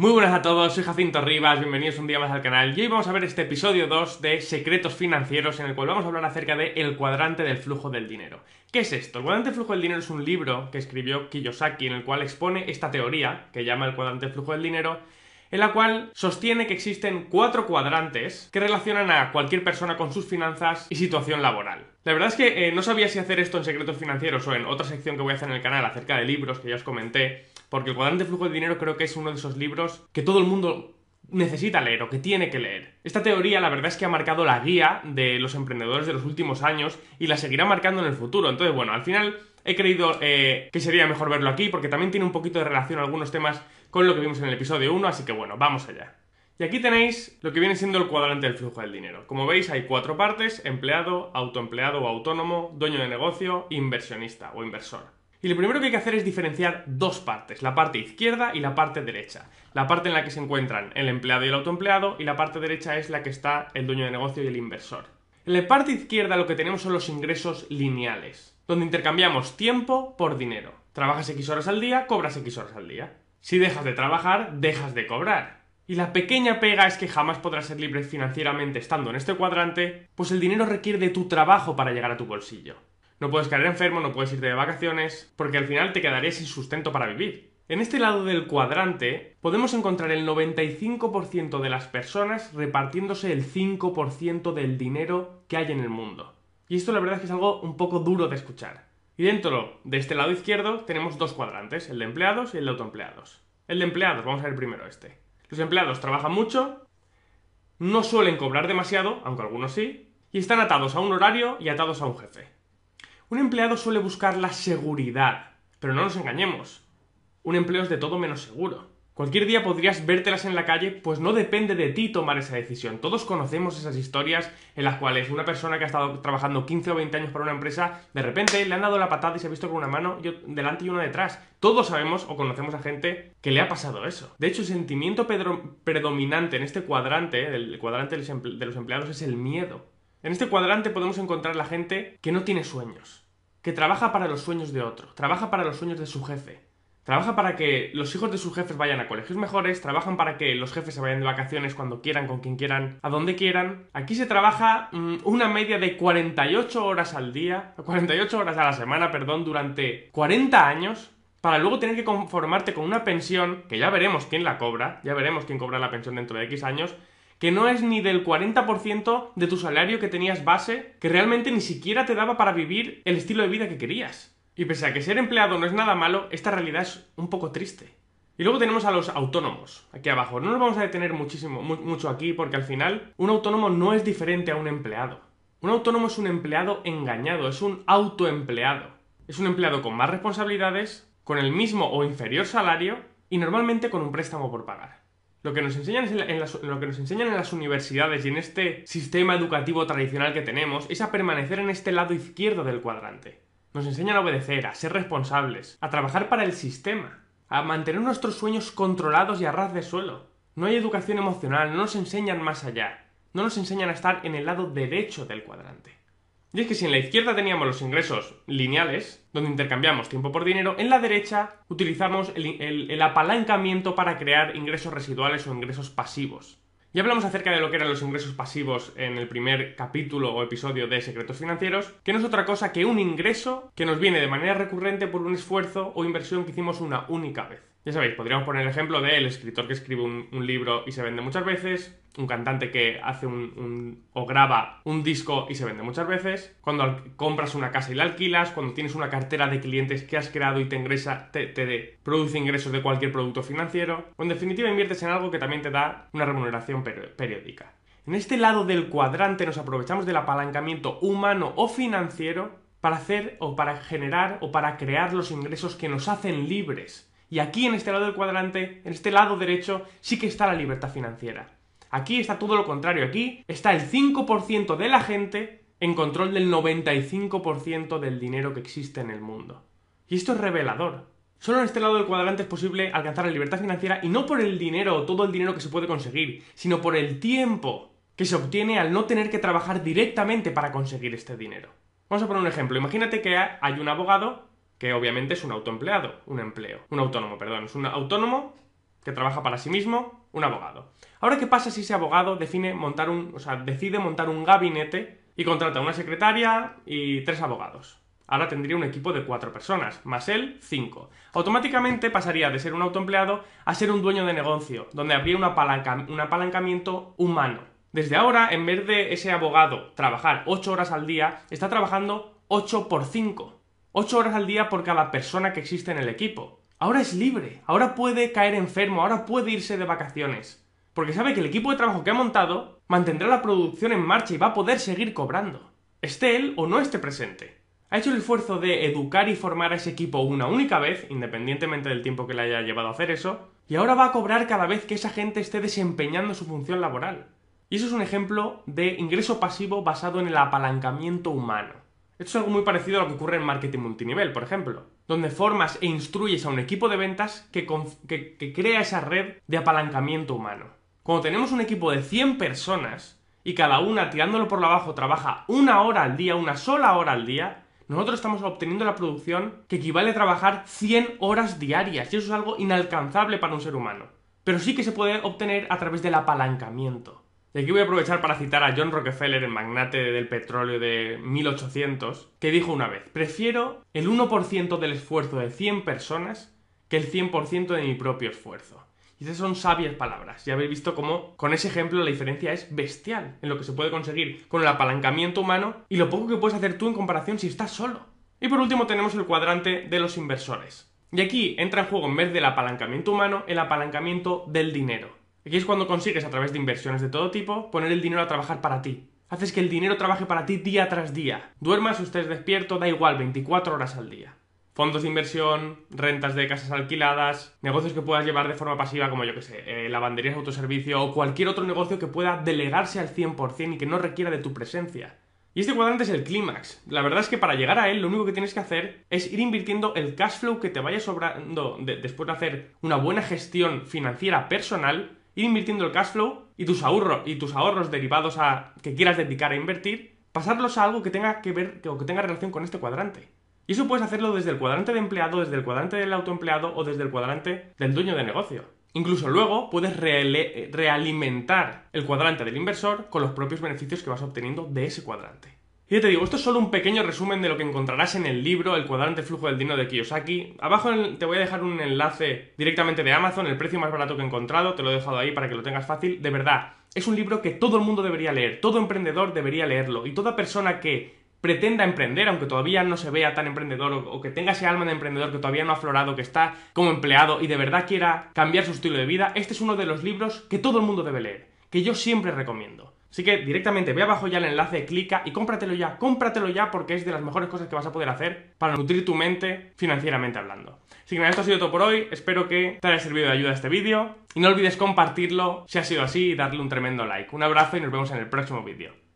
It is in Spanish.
Muy buenas a todos, soy Jacinto Rivas, bienvenidos un día más al canal y hoy vamos a ver este episodio 2 de Secretos Financieros en el cual vamos a hablar acerca de El cuadrante del flujo del dinero. ¿Qué es esto? El cuadrante del flujo del dinero es un libro que escribió Kiyosaki en el cual expone esta teoría que llama el cuadrante del flujo del dinero en la cual sostiene que existen cuatro cuadrantes que relacionan a cualquier persona con sus finanzas y situación laboral. La verdad es que eh, no sabía si hacer esto en secretos financieros o en otra sección que voy a hacer en el canal acerca de libros que ya os comenté, porque el cuadrante de flujo de dinero creo que es uno de esos libros que todo el mundo necesita leer o que tiene que leer. Esta teoría la verdad es que ha marcado la guía de los emprendedores de los últimos años y la seguirá marcando en el futuro. Entonces, bueno, al final he creído eh, que sería mejor verlo aquí porque también tiene un poquito de relación algunos temas con lo que vimos en el episodio 1, así que bueno, vamos allá. Y aquí tenéis lo que viene siendo el cuadrante del flujo del dinero. Como veis hay cuatro partes, empleado, autoempleado o autónomo, dueño de negocio, inversionista o inversor. Y lo primero que hay que hacer es diferenciar dos partes, la parte izquierda y la parte derecha. La parte en la que se encuentran el empleado y el autoempleado y la parte derecha es la que está el dueño de negocio y el inversor. En la parte izquierda lo que tenemos son los ingresos lineales, donde intercambiamos tiempo por dinero. Trabajas X horas al día, cobras X horas al día. Si dejas de trabajar, dejas de cobrar. Y la pequeña pega es que jamás podrás ser libre financieramente estando en este cuadrante, pues el dinero requiere de tu trabajo para llegar a tu bolsillo. No puedes caer enfermo, no puedes irte de vacaciones, porque al final te quedarías sin sustento para vivir. En este lado del cuadrante podemos encontrar el 95% de las personas repartiéndose el 5% del dinero que hay en el mundo. Y esto la verdad es que es algo un poco duro de escuchar. Y dentro de este lado izquierdo tenemos dos cuadrantes, el de empleados y el de autoempleados. El de empleados, vamos a ver primero este. Los empleados trabajan mucho, no suelen cobrar demasiado, aunque algunos sí, y están atados a un horario y atados a un jefe. Un empleado suele buscar la seguridad, pero no nos engañemos. Un empleo es de todo menos seguro. Cualquier día podrías vértelas en la calle, pues no depende de ti tomar esa decisión. Todos conocemos esas historias en las cuales una persona que ha estado trabajando 15 o 20 años para una empresa, de repente le han dado la patada y se ha visto con una mano delante y una detrás. Todos sabemos o conocemos a gente que le ha pasado eso. De hecho, el sentimiento predominante en este cuadrante, el cuadrante de los empleados, es el miedo. En este cuadrante podemos encontrar la gente que no tiene sueños, que trabaja para los sueños de otro, trabaja para los sueños de su jefe, trabaja para que los hijos de sus jefes vayan a colegios mejores, trabajan para que los jefes se vayan de vacaciones cuando quieran, con quien quieran, a donde quieran. Aquí se trabaja mm, una media de 48 horas al día, 48 horas a la semana, perdón, durante 40 años para luego tener que conformarte con una pensión, que ya veremos quién la cobra, ya veremos quién cobra la pensión dentro de X años, que no es ni del 40% de tu salario que tenías base, que realmente ni siquiera te daba para vivir el estilo de vida que querías. Y pese a que ser empleado no es nada malo, esta realidad es un poco triste. Y luego tenemos a los autónomos, aquí abajo. No nos vamos a detener muchísimo, mucho aquí, porque al final un autónomo no es diferente a un empleado. Un autónomo es un empleado engañado, es un autoempleado. Es un empleado con más responsabilidades, con el mismo o inferior salario y normalmente con un préstamo por pagar. Lo que, nos enseñan en las, lo que nos enseñan en las universidades y en este sistema educativo tradicional que tenemos es a permanecer en este lado izquierdo del cuadrante. Nos enseñan a obedecer, a ser responsables, a trabajar para el sistema, a mantener nuestros sueños controlados y a ras de suelo. No hay educación emocional, no nos enseñan más allá, no nos enseñan a estar en el lado derecho del cuadrante. Y es que si en la izquierda teníamos los ingresos lineales, donde intercambiamos tiempo por dinero, en la derecha utilizamos el, apalancamiento para crear ingresos residuales o ingresos pasivos. Ya hablamos acerca de lo que eran los ingresos pasivos en el primer capítulo o episodio de Secretos Financieros, que no es otra cosa que un ingreso que nos viene de manera recurrente por un esfuerzo o inversión que hicimos una única vez. Ya sabéis, podríamos poner el ejemplo del escritor que escribe un, libro y se vende muchas veces, un cantante que hace un, o graba un disco y se vende muchas veces, cuando compras una casa y la alquilas, cuando tienes una cartera de clientes que has creado y te ingresa, te, produce ingresos de cualquier producto financiero, o en definitiva inviertes en algo que también te da una remuneración periódica. En este lado del cuadrante nos aprovechamos del apalancamiento humano o financiero para hacer o para generar o para crear los ingresos que nos hacen libres y aquí en este lado del cuadrante, en este lado derecho, sí que está la libertad financiera. Aquí está todo lo contrario, aquí está el 5% de la gente en control del 95% del dinero que existe en el mundo. Y esto es revelador. Solo en este lado del cuadrante es posible alcanzar la libertad financiera y no por el dinero o todo el dinero que se puede conseguir, sino por el tiempo que se obtiene al no tener que trabajar directamente para conseguir este dinero. Vamos a poner un ejemplo. Imagínate que hay un abogado que obviamente es un autoempleado, un empleo, un autónomo, perdón, es un autónomo que trabaja para sí mismo, un abogado. Ahora, ¿qué pasa si ese abogado define montar un, o sea, decide montar un gabinete y contrata una secretaria y tres abogados? Ahora tendría un equipo de cuatro personas, más él, cinco. Automáticamente pasaría de ser un autoempleado a ser un dueño de negocio, donde habría un, apalancamiento humano. Desde ahora, en vez de ese abogado trabajar ocho horas al día, está trabajando 8 por 5. 8 horas al día por cada persona que existe en el equipo. Ahora es libre, ahora puede caer enfermo, ahora puede irse de vacaciones. Porque sabe que el equipo de trabajo que ha montado mantendrá la producción en marcha y va a poder seguir cobrando. Esté él o no esté presente. Ha hecho el esfuerzo de educar y formar a ese equipo una única vez, independientemente del tiempo que le haya llevado a hacer eso, y ahora va a cobrar cada vez que esa gente esté desempeñando su función laboral. Y eso es un ejemplo de ingreso pasivo basado en el apalancamiento humano. Esto es algo muy parecido a lo que ocurre en marketing multinivel, por ejemplo, donde formas e instruyes a un equipo de ventas que, crea esa red de apalancamiento humano. Cuando tenemos un equipo de 100 personas y cada una tirándolo por la abajo trabaja una hora al día, una sola hora al día, nosotros estamos obteniendo la producción que equivale a trabajar 100 horas diarias y eso es algo inalcanzable para un ser humano. Pero sí que se puede obtener a través del apalancamiento. Y aquí voy a aprovechar para citar a John Rockefeller, el magnate del petróleo de 1800, que dijo una vez, prefiero el 1% del esfuerzo de 100 personas que el 100% de mi propio esfuerzo. Y esas son sabias palabras. Ya habéis visto cómo con ese ejemplo la diferencia es bestial en lo que se puede conseguir con el apalancamiento humano y lo poco que puedes hacer tú en comparación si estás solo. Y por último tenemos el cuadrante de los inversores. Y aquí entra en juego en vez del apalancamiento humano el apalancamiento del dinero. Aquí es cuando consigues a través de inversiones de todo tipo poner el dinero a trabajar para ti. Haces que el dinero trabaje para ti día tras día. Duermas estés despierto, da igual, 24 horas al día. Fondos de inversión, rentas de casas alquiladas, negocios que puedas llevar de forma pasiva como yo que sé, eh, lavanderías autoservicio o cualquier otro negocio que pueda delegarse al 100% y que no requiera de tu presencia. Y este cuadrante es el clímax. La verdad es que para llegar a él lo único que tienes que hacer es ir invirtiendo el cash flow que te vaya sobrando después de hacer una buena gestión financiera personal ir invirtiendo el cash flow y tus ahorros y tus ahorros derivados a que quieras dedicar a invertir, pasarlos a algo que tenga que ver o que tenga relación con este cuadrante. Y eso puedes hacerlo desde el cuadrante de empleado, desde el cuadrante del autoempleado o desde el cuadrante del dueño de negocio. Incluso luego puedes realimentar el cuadrante del inversor con los propios beneficios que vas obteniendo de ese cuadrante. Y ya te digo, esto es solo un pequeño resumen de lo que encontrarás en el libro El cuadrante flujo del dinero de Kiyosaki. Abajo te voy a dejar un enlace directamente de Amazon, el precio más barato que he encontrado, te lo he dejado ahí para que lo tengas fácil. De verdad, es un libro que todo el mundo debería leer, todo emprendedor debería leerlo y toda persona que pretenda emprender, aunque todavía no se vea tan emprendedor o, que tenga ese alma de emprendedor que todavía no ha aflorado, que está como empleado y de verdad quiera cambiar su estilo de vida, este es uno de los libros que todo el mundo debe leer, que yo siempre recomiendo. Así que directamente ve abajo ya el enlace, clica y cómpratelo ya, cómpratelo ya porque es de las mejores cosas que vas a poder hacer para nutrir tu mente financieramente hablando. Así que nada, esto ha sido todo por hoy, espero que te haya servido de ayuda este vídeo y no olvides compartirlo si ha sido así y darle un tremendo like. Un abrazo y nos vemos en el próximo vídeo.